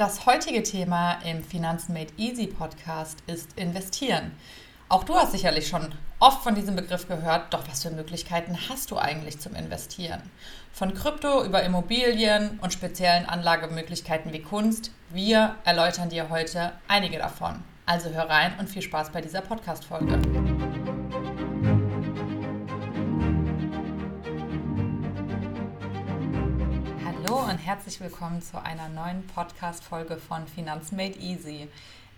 Das heutige Thema im Finanzen Made Easy Podcast ist Investieren. Auch du hast sicherlich schon oft von diesem Begriff gehört, doch was für Möglichkeiten hast du eigentlich zum Investieren? Von Krypto über Immobilien und speziellen Anlagemöglichkeiten wie Kunst, wir erläutern dir heute einige davon. Also hör rein und viel Spaß bei dieser Podcast-Folge. Hallo und herzlich willkommen zu einer neuen Podcast-Folge von Finanzen Made Easy.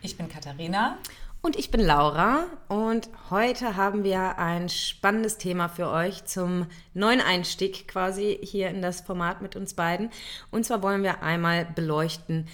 Ich bin Katharina. Und ich bin Laura und heute haben wir ein spannendes Thema für euch zum neuen Einstieg quasi hier in das Format mit uns beiden. Und zwar wollen wir einmal beleuchten,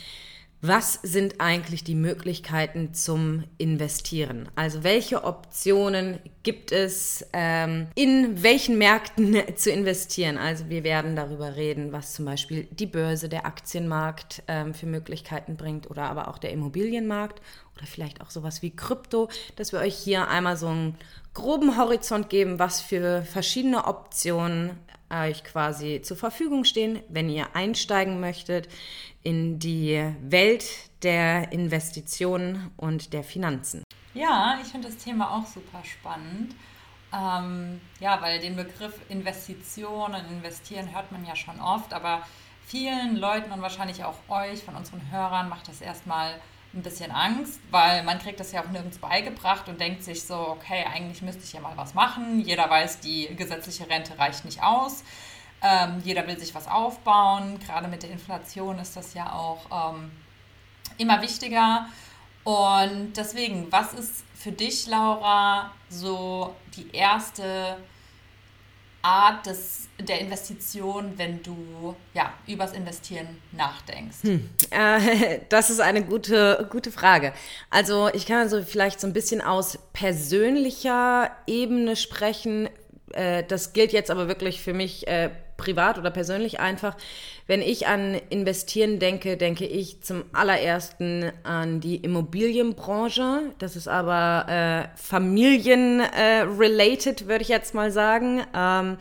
was sind eigentlich die Möglichkeiten zum Investieren? Also welche Optionen gibt es, ähm, in welchen Märkten zu investieren? Also wir werden darüber reden, was zum Beispiel die Börse, der Aktienmarkt ähm, für Möglichkeiten bringt oder aber auch der Immobilienmarkt oder vielleicht auch sowas wie Krypto, dass wir euch hier einmal so einen groben Horizont geben, was für verschiedene Optionen euch quasi zur Verfügung stehen, wenn ihr einsteigen möchtet in die Welt der Investitionen und der Finanzen. Ja, ich finde das Thema auch super spannend. Ähm, ja, weil den Begriff Investitionen, Investieren hört man ja schon oft, aber vielen Leuten und wahrscheinlich auch euch, von unseren Hörern, macht das erstmal ein bisschen Angst, weil man kriegt das ja auch nirgends beigebracht und denkt sich so, okay, eigentlich müsste ich ja mal was machen. Jeder weiß, die gesetzliche Rente reicht nicht aus. Ähm, jeder will sich was aufbauen. Gerade mit der Inflation ist das ja auch ähm, immer wichtiger. Und deswegen, was ist für dich, Laura, so die erste Art des, der Investition, wenn du ja, übers Investieren nachdenkst? Hm. Äh, das ist eine gute, gute Frage. Also ich kann also vielleicht so ein bisschen aus persönlicher Ebene sprechen. Äh, das gilt jetzt aber wirklich für mich äh, privat oder persönlich einfach. Wenn ich an Investieren denke, denke ich zum allerersten an die Immobilienbranche. Das ist aber äh, familienrelated, äh, würde ich jetzt mal sagen. Ähm,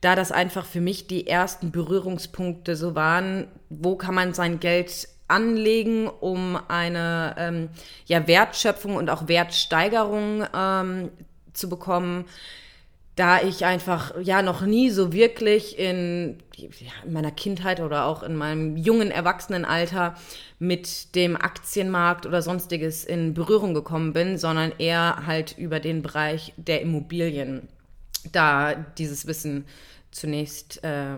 da das einfach für mich die ersten Berührungspunkte so waren, wo kann man sein Geld anlegen, um eine ähm, ja, Wertschöpfung und auch Wertsteigerung ähm, zu bekommen da ich einfach ja noch nie so wirklich in, in, meiner Kindheit oder auch in meinem jungen Erwachsenenalter mit dem Aktienmarkt oder sonstiges in Berührung gekommen bin, sondern eher halt über den Bereich der Immobilien da dieses Wissen zunächst äh,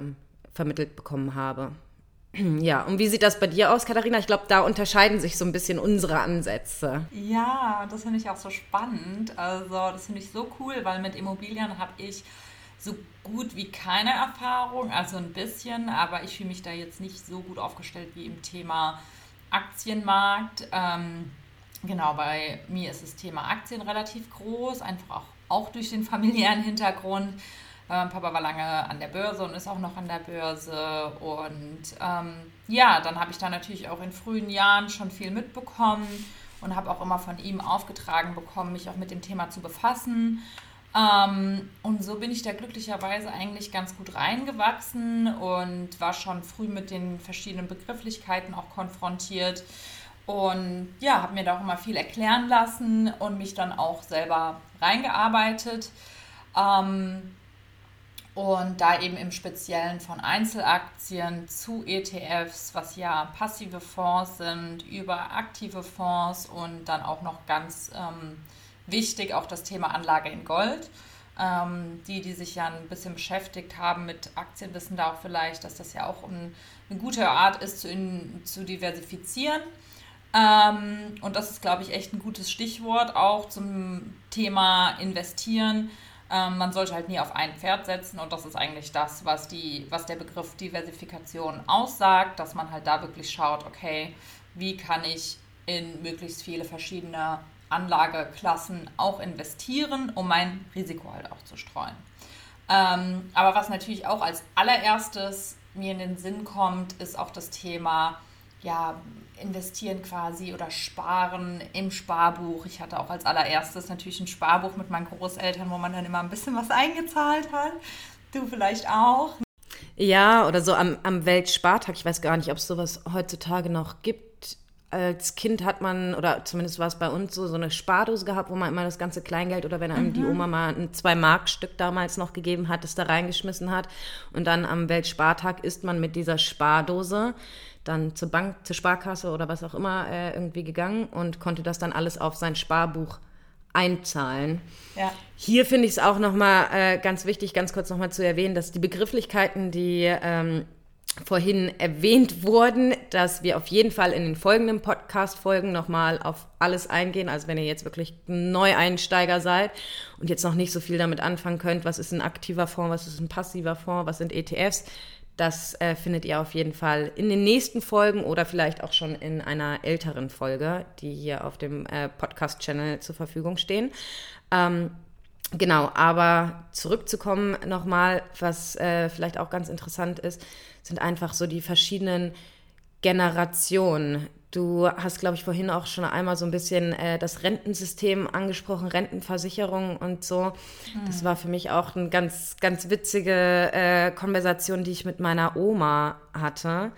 vermittelt bekommen habe. Ja, und wie sieht das bei dir aus, Katharina? Ich glaube, da unterscheiden sich so ein bisschen unsere Ansätze. Ja, das finde ich auch so spannend. Also, das finde ich so cool, weil mit Immobilien habe ich so gut wie keine Erfahrung, also ein bisschen, aber ich fühle mich da jetzt nicht so gut aufgestellt wie im Thema Aktienmarkt. Ähm, genau, bei mir ist das Thema Aktien relativ groß, einfach auch, auch durch den familiären Hintergrund. Ähm, Papa war lange an der Börse und ist auch noch an der Börse. Und ähm, ja, dann habe ich da natürlich auch in frühen Jahren schon viel mitbekommen und habe auch immer von ihm aufgetragen bekommen, mich auch mit dem Thema zu befassen. Ähm, und so bin ich da glücklicherweise eigentlich ganz gut reingewachsen und war schon früh mit den verschiedenen Begrifflichkeiten auch konfrontiert. Und ja, habe mir da auch immer viel erklären lassen und mich dann auch selber reingearbeitet. Ähm, und da eben im Speziellen von Einzelaktien zu ETFs, was ja passive Fonds sind, über aktive Fonds und dann auch noch ganz ähm, wichtig auch das Thema Anlage in Gold. Ähm, die, die sich ja ein bisschen beschäftigt haben mit Aktien, wissen da auch vielleicht, dass das ja auch ein, eine gute Art ist, zu, in, zu diversifizieren. Ähm, und das ist, glaube ich, echt ein gutes Stichwort auch zum Thema Investieren ähm, man sollte halt nie auf ein Pferd setzen und das ist eigentlich das, was, die, was der Begriff Diversifikation aussagt, dass man halt da wirklich schaut, okay, wie kann ich in möglichst viele verschiedene Anlageklassen auch investieren, um mein Risiko halt auch zu streuen. Ähm, aber was natürlich auch als allererstes mir in den Sinn kommt, ist auch das Thema ja, investieren quasi oder sparen im Sparbuch. Ich hatte auch als allererstes natürlich ein Sparbuch mit meinen Großeltern, wo man dann immer ein bisschen was eingezahlt hat. Du vielleicht auch. Ja, oder so am, am Weltspartag. Ich weiß gar nicht, ob es sowas heutzutage noch gibt. Als Kind hat man, oder zumindest war es bei uns so, so eine Spardose gehabt, wo man immer das ganze Kleingeld oder wenn einem mhm. die Oma mal ein Zwei-Mark-Stück damals noch gegeben hat, das da reingeschmissen hat. Und dann am Weltspartag ist man mit dieser Spardose dann zur Bank, zur Sparkasse oder was auch immer äh, irgendwie gegangen und konnte das dann alles auf sein Sparbuch einzahlen. Ja. Hier finde ich es auch nochmal äh, ganz wichtig, ganz kurz nochmal zu erwähnen, dass die Begrifflichkeiten, die ähm, vorhin erwähnt wurden, dass wir auf jeden Fall in den folgenden Podcast-Folgen nochmal auf alles eingehen. Also wenn ihr jetzt wirklich Neueinsteiger seid und jetzt noch nicht so viel damit anfangen könnt, was ist ein aktiver Fonds, was ist ein passiver Fonds, was sind ETFs, das äh, findet ihr auf jeden Fall in den nächsten Folgen oder vielleicht auch schon in einer älteren Folge, die hier auf dem äh, Podcast-Channel zur Verfügung stehen. Ähm, genau, aber zurückzukommen nochmal, was äh, vielleicht auch ganz interessant ist, sind einfach so die verschiedenen Generationen, Du hast, glaube ich, vorhin auch schon einmal so ein bisschen äh, das Rentensystem angesprochen, Rentenversicherung und so. Mhm. Das war für mich auch eine ganz, ganz witzige äh, Konversation, die ich mit meiner Oma hatte.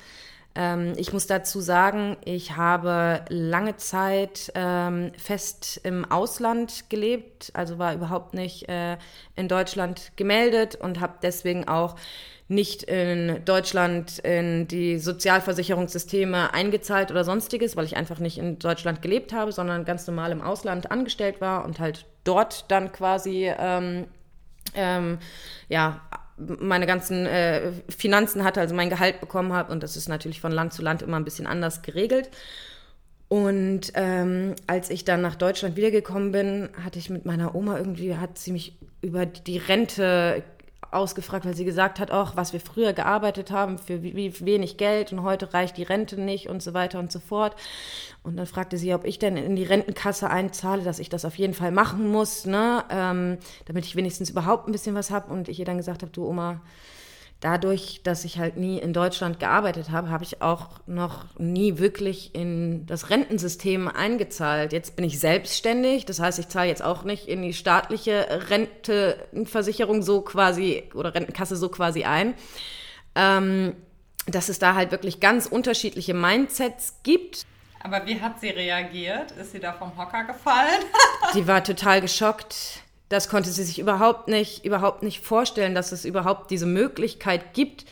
Ähm, ich muss dazu sagen, ich habe lange Zeit ähm, fest im Ausland gelebt, also war überhaupt nicht äh, in Deutschland gemeldet und habe deswegen auch nicht in Deutschland in die Sozialversicherungssysteme eingezahlt oder sonstiges, weil ich einfach nicht in Deutschland gelebt habe, sondern ganz normal im Ausland angestellt war und halt dort dann quasi ähm, ähm, ja meine ganzen äh, Finanzen hatte, also mein Gehalt bekommen habe und das ist natürlich von Land zu Land immer ein bisschen anders geregelt. Und ähm, als ich dann nach Deutschland wiedergekommen bin, hatte ich mit meiner Oma irgendwie, hat sie mich über die Rente ausgefragt, weil sie gesagt hat, auch was wir früher gearbeitet haben für wie, wenig Geld und heute reicht die Rente nicht und so weiter und so fort. Und dann fragte sie, ob ich denn in die Rentenkasse einzahle, dass ich das auf jeden Fall machen muss, ne, ähm, damit ich wenigstens überhaupt ein bisschen was habe. Und ich ihr dann gesagt habe, du Oma, dadurch, dass ich halt nie in Deutschland gearbeitet habe, habe ich auch noch nie wirklich in das Rentensystem eingezahlt. Jetzt bin ich selbstständig, das heißt, ich zahle jetzt auch nicht in die staatliche Rentenversicherung so quasi oder Rentenkasse so quasi ein. Ähm, dass es da halt wirklich ganz unterschiedliche Mindsets gibt. Aber wie hat sie reagiert? Ist sie da vom Hocker gefallen? die war total geschockt das konnte sie sich überhaupt nicht, überhaupt nicht vorstellen, dass es überhaupt diese Möglichkeit gibt,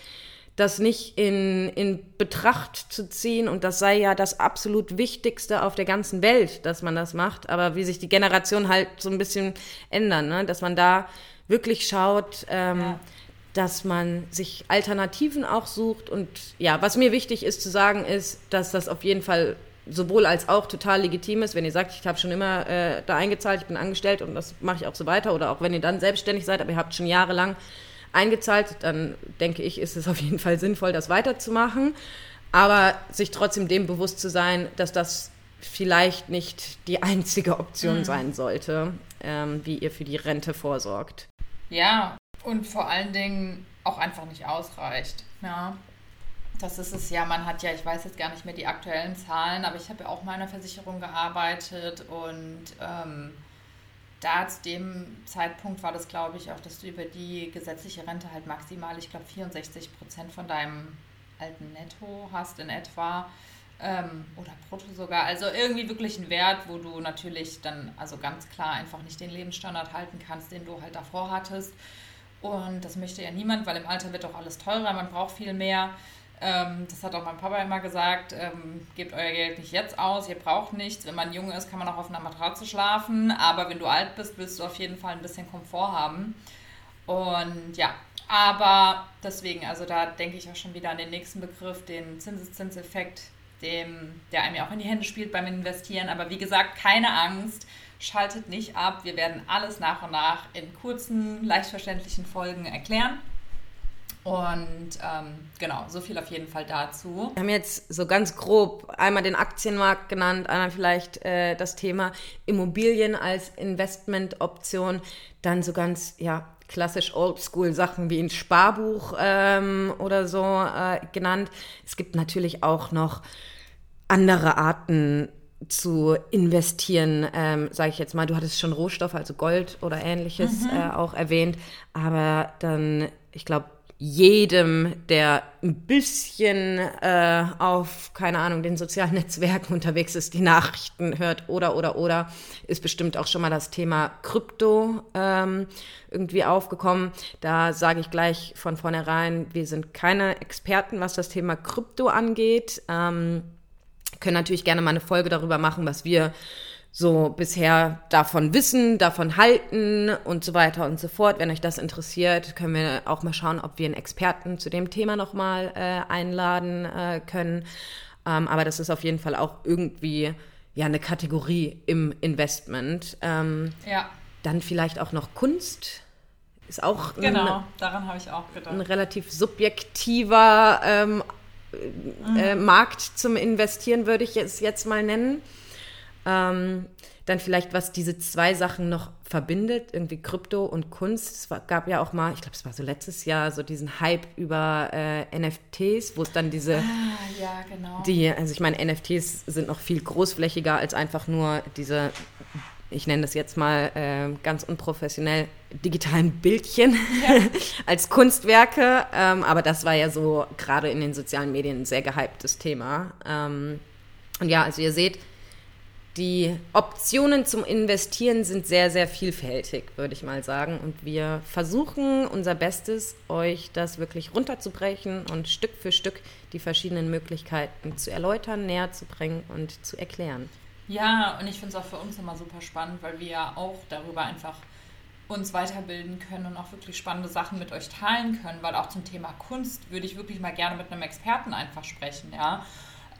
das nicht in, in Betracht zu ziehen. Und das sei ja das absolut Wichtigste auf der ganzen Welt, dass man das macht. Aber wie sich die Generationen halt so ein bisschen ändern, ne? dass man da wirklich schaut, ähm, ja. dass man sich Alternativen auch sucht. Und ja, was mir wichtig ist zu sagen, ist, dass das auf jeden Fall sowohl als auch total legitim ist, wenn ihr sagt, ich habe schon immer äh, da eingezahlt, ich bin angestellt und das mache ich auch so weiter. Oder auch wenn ihr dann selbstständig seid, aber ihr habt schon jahrelang eingezahlt, dann denke ich, ist es auf jeden Fall sinnvoll, das weiterzumachen. Aber sich trotzdem dem bewusst zu sein, dass das vielleicht nicht die einzige Option mhm. sein sollte, ähm, wie ihr für die Rente vorsorgt. Ja, und vor allen Dingen auch einfach nicht ausreicht. Ja. Das ist es ja, man hat ja, ich weiß jetzt gar nicht mehr die aktuellen Zahlen, aber ich habe ja auch mal in einer Versicherung gearbeitet und ähm, da zu dem Zeitpunkt war das, glaube ich, auch, dass du über die gesetzliche Rente halt maximal, ich glaube, 64 Prozent von deinem alten Netto hast in etwa ähm, oder brutto sogar. Also irgendwie wirklich ein Wert, wo du natürlich dann also ganz klar einfach nicht den Lebensstandard halten kannst, den du halt davor hattest. Und das möchte ja niemand, weil im Alter wird auch alles teurer, man braucht viel mehr. Ähm, das hat auch mein Papa immer gesagt, ähm, gebt euer Geld nicht jetzt aus, ihr braucht nichts. Wenn man jung ist, kann man auch auf einer Matratze schlafen, aber wenn du alt bist, willst du auf jeden Fall ein bisschen Komfort haben. Und ja, aber deswegen, also da denke ich auch schon wieder an den nächsten Begriff, den Zinseszinseffekt, dem, der einem ja auch in die Hände spielt beim Investieren. Aber wie gesagt, keine Angst, schaltet nicht ab. Wir werden alles nach und nach in kurzen, leicht verständlichen Folgen erklären. Und ähm, genau, so viel auf jeden Fall dazu. Wir haben jetzt so ganz grob einmal den Aktienmarkt genannt, einmal vielleicht äh, das Thema Immobilien als Investmentoption, dann so ganz, ja, klassisch oldschool Sachen wie ein Sparbuch ähm, oder so äh, genannt. Es gibt natürlich auch noch andere Arten zu investieren, ähm, sage ich jetzt mal. Du hattest schon Rohstoffe, also Gold oder ähnliches mhm. äh, auch erwähnt, aber dann, ich glaube, jedem, der ein bisschen äh, auf, keine Ahnung, den sozialen Netzwerken unterwegs ist, die Nachrichten hört oder, oder, oder, ist bestimmt auch schon mal das Thema Krypto ähm, irgendwie aufgekommen. Da sage ich gleich von vornherein, wir sind keine Experten, was das Thema Krypto angeht. Ähm, können natürlich gerne mal eine Folge darüber machen, was wir so bisher davon wissen, davon halten und so weiter und so fort. Wenn euch das interessiert, können wir auch mal schauen, ob wir einen Experten zu dem Thema nochmal äh, einladen äh, können. Ähm, aber das ist auf jeden Fall auch irgendwie ja eine Kategorie im Investment. Ähm, ja. Dann vielleicht auch noch Kunst. Ist auch genau, ein, daran habe ich auch gedacht. Ein relativ subjektiver ähm, mhm. äh, Markt zum Investieren, würde ich es jetzt mal nennen. Ähm, dann vielleicht, was diese zwei Sachen noch verbindet, irgendwie Krypto und Kunst. Es war, gab ja auch mal, ich glaube, es war so letztes Jahr, so diesen Hype über äh, NFTs, wo es dann diese. Ah, ja, genau. Die, also ich meine, NFTs sind noch viel großflächiger als einfach nur diese, ich nenne das jetzt mal äh, ganz unprofessionell, digitalen Bildchen ja. als Kunstwerke. Ähm, aber das war ja so gerade in den sozialen Medien ein sehr gehyptes Thema. Ähm, und ja, also ihr seht, die Optionen zum Investieren sind sehr, sehr vielfältig, würde ich mal sagen. Und wir versuchen unser Bestes, euch das wirklich runterzubrechen und Stück für Stück die verschiedenen Möglichkeiten zu erläutern, näher zu bringen und zu erklären. Ja, und ich finde es auch für uns immer super spannend, weil wir ja auch darüber einfach uns weiterbilden können und auch wirklich spannende Sachen mit euch teilen können, weil auch zum Thema Kunst würde ich wirklich mal gerne mit einem Experten einfach sprechen, ja.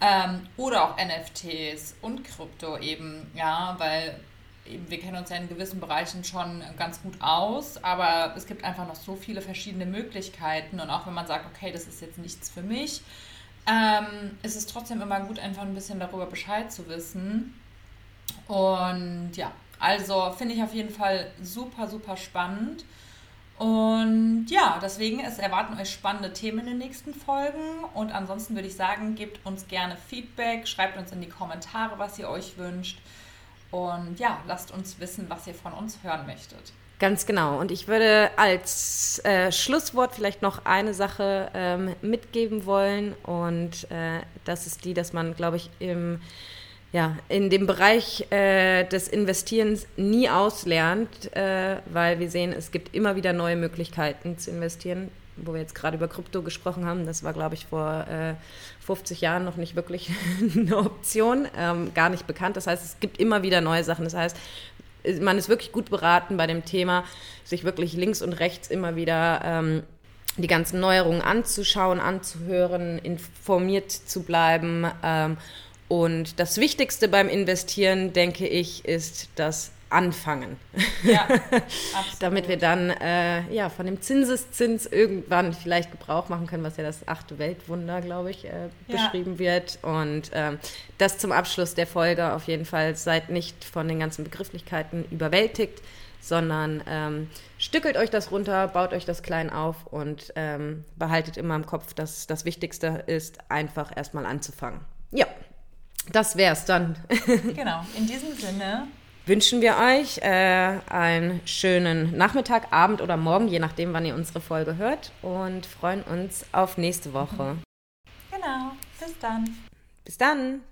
Ähm, oder auch NFTs und Krypto eben, ja, weil eben wir kennen uns ja in gewissen Bereichen schon ganz gut aus, aber es gibt einfach noch so viele verschiedene Möglichkeiten und auch wenn man sagt, okay, das ist jetzt nichts für mich, ähm, ist es trotzdem immer gut, einfach ein bisschen darüber Bescheid zu wissen. Und ja, also finde ich auf jeden Fall super, super spannend. Und ja, deswegen, es erwarten euch spannende Themen in den nächsten Folgen. Und ansonsten würde ich sagen, gebt uns gerne Feedback, schreibt uns in die Kommentare, was ihr euch wünscht. Und ja, lasst uns wissen, was ihr von uns hören möchtet. Ganz genau. Und ich würde als äh, Schlusswort vielleicht noch eine Sache ähm, mitgeben wollen. Und äh, das ist die, dass man, glaube ich, im ja, in dem Bereich äh, des Investierens nie auslernt, äh, weil wir sehen, es gibt immer wieder neue Möglichkeiten zu investieren. Wo wir jetzt gerade über Krypto gesprochen haben, das war, glaube ich, vor äh, 50 Jahren noch nicht wirklich eine Option, ähm, gar nicht bekannt. Das heißt, es gibt immer wieder neue Sachen. Das heißt, man ist wirklich gut beraten bei dem Thema, sich wirklich links und rechts immer wieder ähm, die ganzen Neuerungen anzuschauen, anzuhören, informiert zu bleiben. Ähm, und das Wichtigste beim Investieren, denke ich, ist das Anfangen. Ja, Damit wir dann äh, ja, von dem Zinseszins irgendwann vielleicht Gebrauch machen können, was ja das achte Weltwunder, glaube ich, äh, ja. beschrieben wird. Und ähm, das zum Abschluss der Folge auf jeden Fall. Seid nicht von den ganzen Begrifflichkeiten überwältigt, sondern ähm, stückelt euch das runter, baut euch das klein auf und ähm, behaltet immer im Kopf, dass das Wichtigste ist, einfach erstmal anzufangen. Ja. Das wär's dann. genau, in diesem Sinne wünschen wir euch äh, einen schönen Nachmittag, Abend oder Morgen, je nachdem, wann ihr unsere Folge hört und freuen uns auf nächste Woche. Genau, bis dann. Bis dann.